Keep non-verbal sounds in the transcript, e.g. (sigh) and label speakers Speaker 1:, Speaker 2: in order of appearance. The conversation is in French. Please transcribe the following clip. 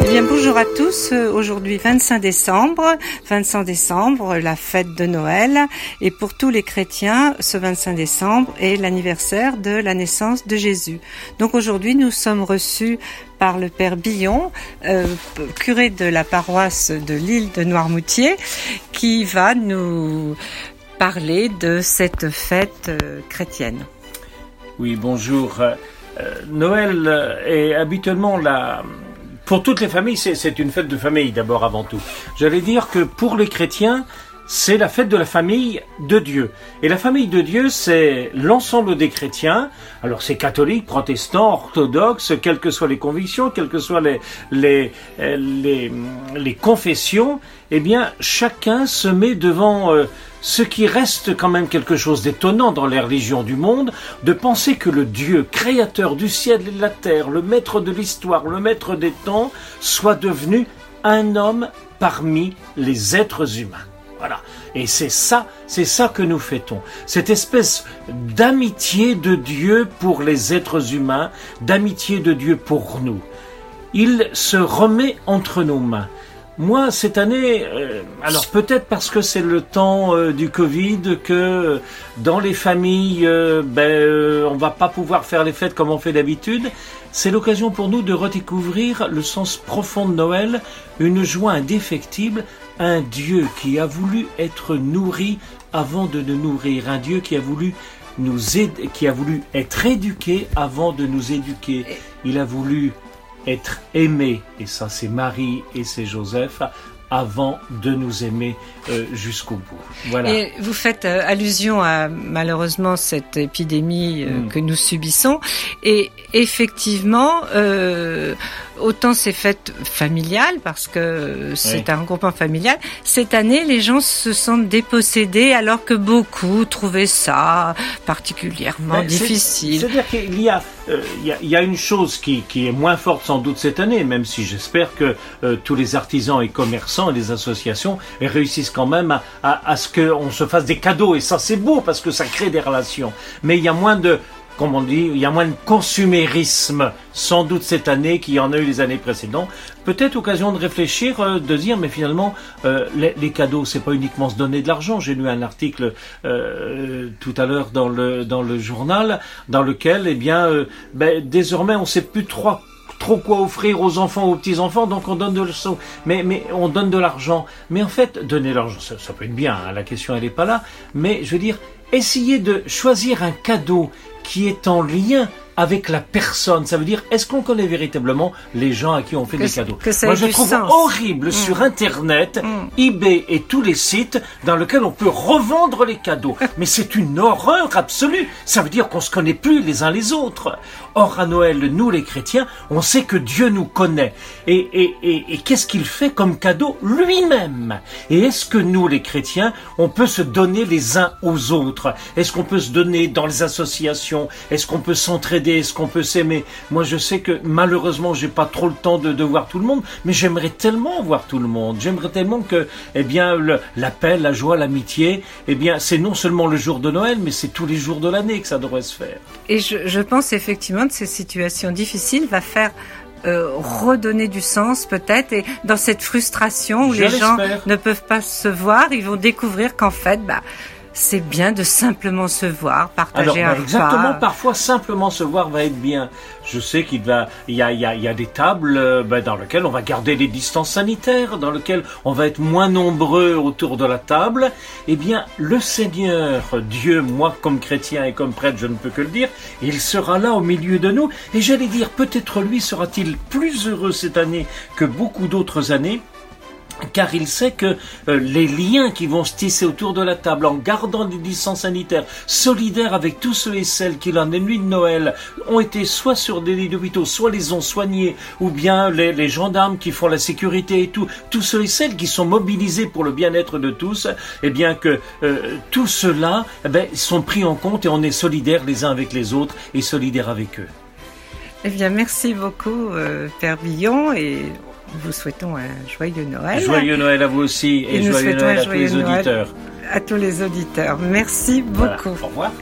Speaker 1: Eh bien, bonjour à tous. Aujourd'hui, 25 décembre. 25 décembre, la fête de Noël. Et pour tous les chrétiens, ce 25 décembre est l'anniversaire de la naissance de Jésus. Donc aujourd'hui, nous sommes reçus par le Père Billon, euh, curé de la paroisse de l'île de Noirmoutier, qui va nous parler de cette fête euh, chrétienne.
Speaker 2: Oui, bonjour. Euh, Noël est habituellement la... Pour toutes les familles, c'est une fête de famille d'abord avant tout. J'allais dire que pour les chrétiens, c'est la fête de la famille de Dieu. Et la famille de Dieu, c'est l'ensemble des chrétiens. Alors c'est catholique, protestant, orthodoxe, quelles que soient les convictions, quelles que soient les, les, les, les confessions, eh bien chacun se met devant euh, ce qui reste quand même quelque chose d'étonnant dans les religions du monde, de penser que le Dieu créateur du ciel et de la terre, le maître de l'histoire, le maître des temps, soit devenu un homme parmi les êtres humains. Et c'est ça, c'est ça que nous fêtons. Cette espèce d'amitié de Dieu pour les êtres humains, d'amitié de Dieu pour nous. Il se remet entre nos mains. Moi, cette année, euh, alors peut-être parce que c'est le temps euh, du Covid, que euh, dans les familles, ben, on va pas pouvoir faire les fêtes comme on fait d'habitude. C'est l'occasion pour nous de redécouvrir le sens profond de Noël, une joie indéfectible, un Dieu qui a voulu être nourri avant de nous nourrir, un Dieu qui a voulu nous aider, qui a voulu être éduqué avant de nous éduquer. Il a voulu être aimé, et ça c'est Marie et c'est Joseph, avant de nous aimer euh, jusqu'au bout. Voilà.
Speaker 1: Et vous faites euh, allusion à malheureusement cette épidémie euh, mm. que nous subissons. Et effectivement, autant c'est fêtes familiales parce que c'est un regroupement familial. Cette année, les gens se sentent dépossédés alors que beaucoup trouvaient ça particulièrement ben, difficile.
Speaker 2: C'est-à-dire qu'il y a, euh, il, y a, une chose qui, qui, est moins forte sans doute cette année, même si j'espère que euh, tous les artisans et commerçants et les associations réussissent quand même à, à, à ce qu'on se fasse des cadeaux. Et ça, c'est beau parce que ça crée des relations. Mais il y a moins de, comme on dit, il y a moins de consumérisme, sans doute cette année qu'il y en a eu les années précédentes. Peut-être occasion de réfléchir, euh, de dire, mais finalement, euh, les, les, cadeaux, c'est pas uniquement se donner de l'argent. J'ai lu un article euh, tout à l'heure dans le journal, dans lequel, eh bien, ben, désormais, on sait plus trop quoi offrir aux enfants, aux petits enfants, donc on donne de mais mais on donne de l'argent. Mais en fait, donner l'argent, ça, peut être bien. Hein, la question elle n'est pas là. Mais je veux dire, essayer de choisir un cadeau qui est en lien avec la personne. Ça veut dire, est-ce qu'on connaît véritablement les gens à qui on fait des cadeaux
Speaker 1: Moi,
Speaker 2: je trouve horrible mm. sur Internet, mm. eBay et tous les sites dans lesquels on peut revendre les cadeaux. (laughs) Mais c'est une horreur absolue. Ça veut dire qu'on se connaît plus les uns les autres. Or, à Noël, nous, les chrétiens, on sait que Dieu nous connaît. Et, et, et, et qu'est-ce qu'il fait comme cadeau lui-même? Et est-ce que nous, les chrétiens, on peut se donner les uns aux autres? Est-ce qu'on peut se donner dans les associations Est-ce qu'on peut s'entraider? Est-ce qu'on peut s'aimer? Moi, je sais que malheureusement, j'ai pas trop le temps de, voir tout le monde, mais j'aimerais tellement voir tout le monde. J'aimerais tellement que, eh bien, l'appel, la joie, l'amitié, eh bien, c'est non seulement le jour de Noël, mais c'est tous les jours de l'année que ça devrait se faire.
Speaker 1: Et je, je pense effectivement que ces situations difficiles va faire euh, redonner du sens peut-être et dans cette frustration où les gens ne peuvent pas se voir, ils vont découvrir qu'en fait, bah, c'est bien de simplement se voir, partager
Speaker 2: Alors,
Speaker 1: un
Speaker 2: Exactement, parfois simplement se voir va être bien. Je sais qu'il va, il y a, y a, y a des tables euh, ben, dans lesquelles on va garder les distances sanitaires, dans lesquelles on va être moins nombreux autour de la table. Eh bien, le Seigneur, Dieu, moi comme chrétien et comme prêtre, je ne peux que le dire, il sera là au milieu de nous. Et j'allais dire, peut-être lui sera-t-il plus heureux cette année que beaucoup d'autres années car il sait que euh, les liens qui vont se tisser autour de la table en gardant des distances sanitaires, solidaires avec tous ceux et celles qui, la nuit de Noël, ont été soit sur des lits d'hôpitaux, soit les ont soignés, ou bien les, gendarmes qui font la sécurité et tout, tous ceux et celles qui sont mobilisés pour le bien-être de tous, eh bien que euh, tout cela eh ben, sont pris en compte et on est solidaires les uns avec les autres et solidaires avec eux.
Speaker 1: Eh bien, merci beaucoup, euh, Père Billon, vous souhaitons un joyeux Noël.
Speaker 2: Joyeux Noël à vous aussi et, joyeux Noël à tous les auditeurs.
Speaker 1: À tous les auditeurs. Merci beaucoup.
Speaker 2: Au revoir.